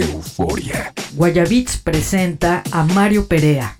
Euforia. Guayabits presenta a Mario Perea.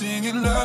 Get up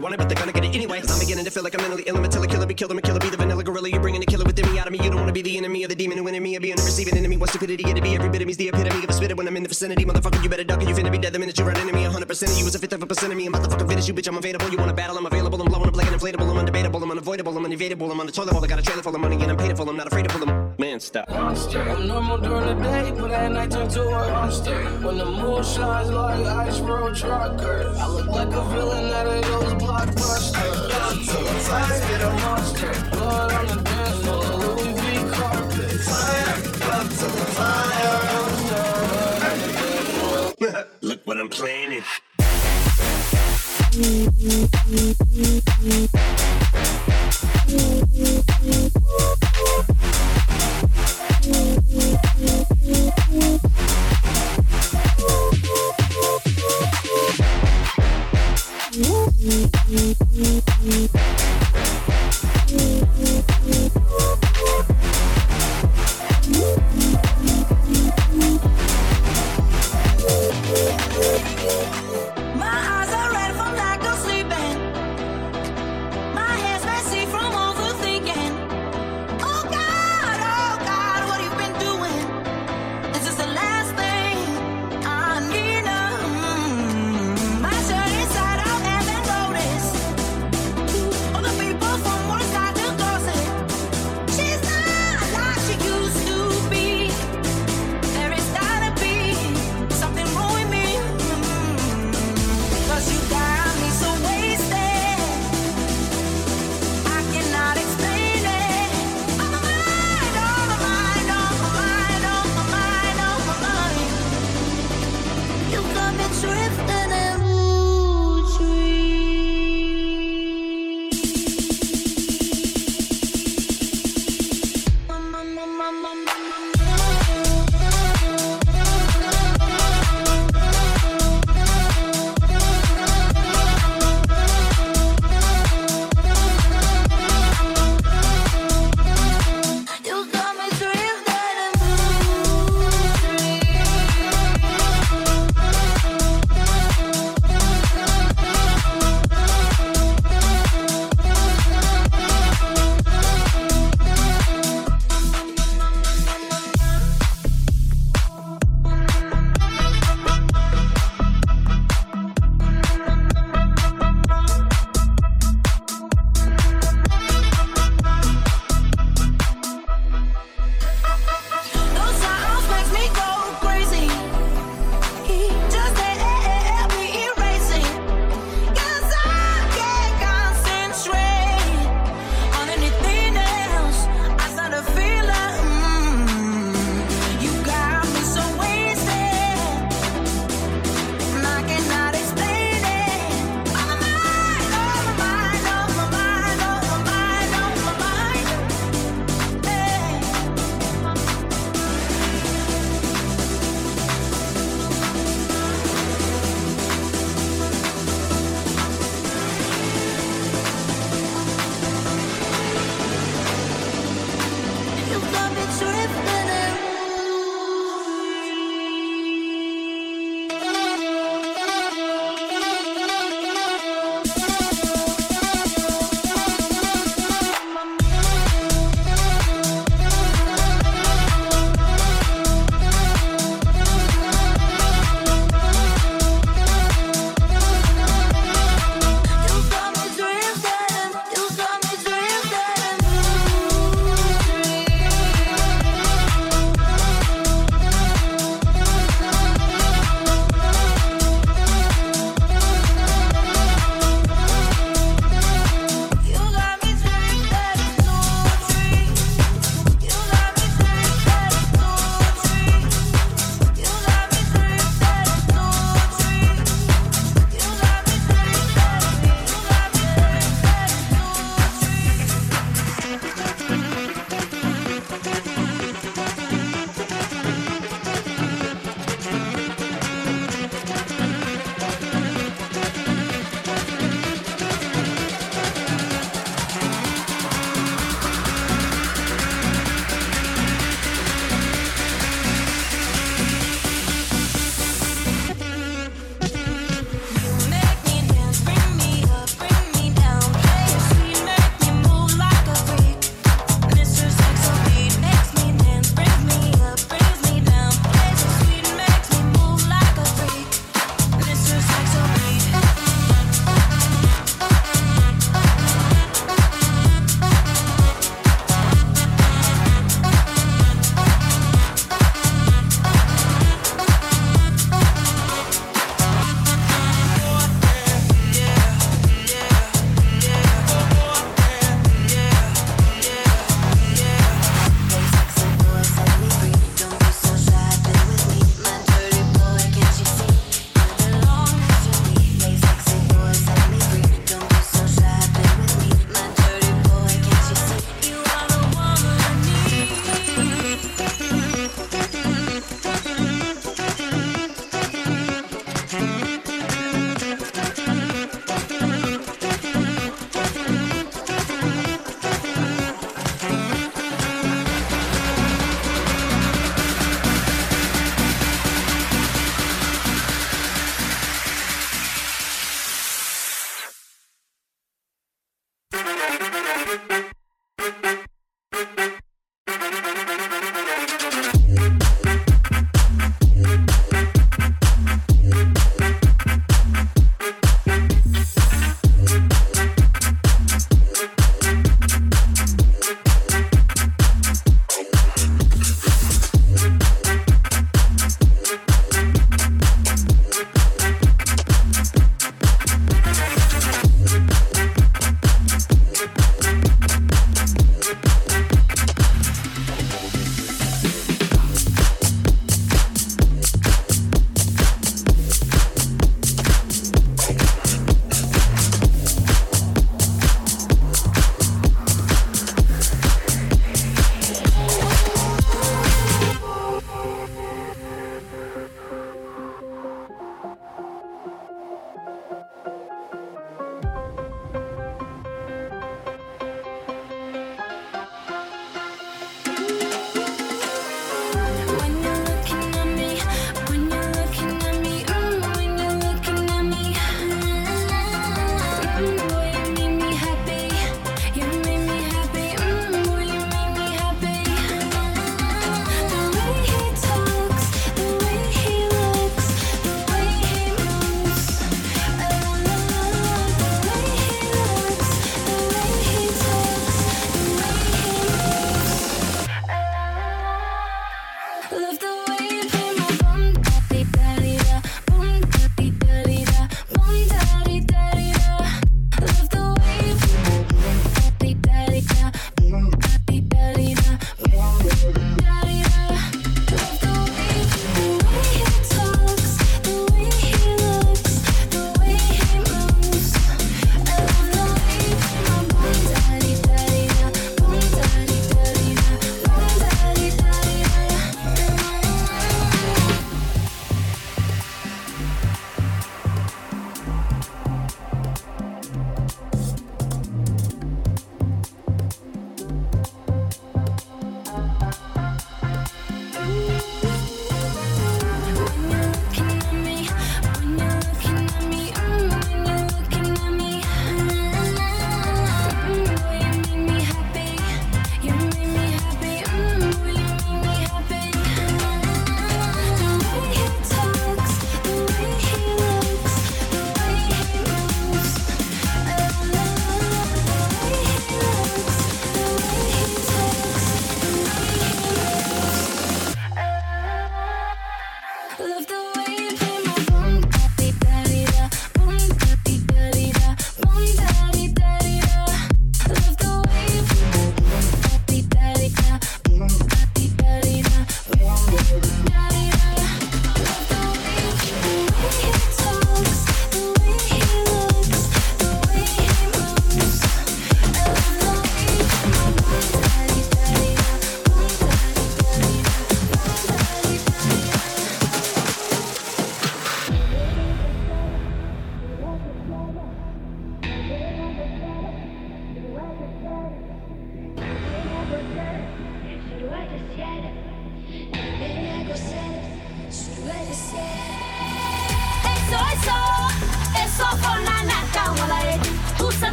Want it, but they're gonna get it anyway. I'm beginning to feel like I'm mentally ill. I'm a killer, killer, be killer, me killer, be the vanilla gorilla. You're bringing the killer within me out of me. You don't wanna be the enemy of the demon who in me. Or being the receiving enemy. What stupidity it'd be. Every bit of me's the epitome of a spitter when I'm in the vicinity. Motherfucker, you better duck or you finna be dead the minute you run into me. 100% of you is a fifth of a percent of me. I'm about to fucking finish you, bitch. I'm available. You wanna battle? I'm available. I'm blowing up like an inflatable. I'm undebatable. I'm unavoidable. I'm unevadable. I'm on the toilet bowl. I got a trailer full of money and I'm paid for. I'm not afraid to pull them. Man, stop. monster. I'm normal during the day, but at night turn to a monster. When the moon shines like ice road truckers, I look like a villain out of those blockbusters. I spit a monster, blood on the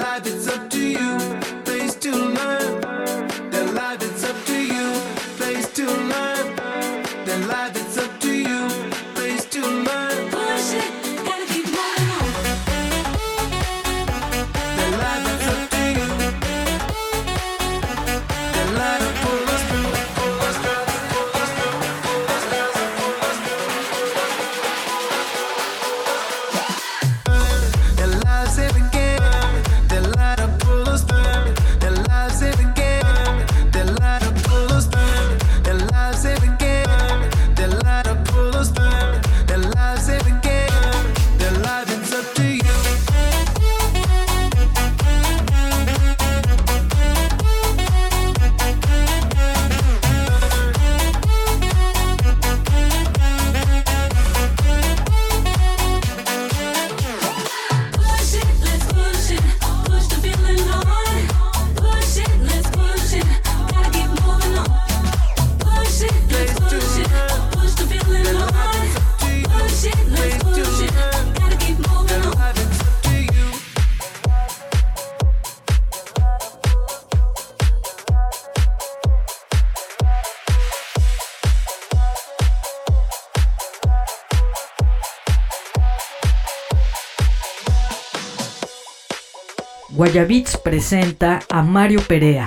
life is up to you, place to learn. Their life is up to you, place to learn. Guayabits presenta a Mario Perea.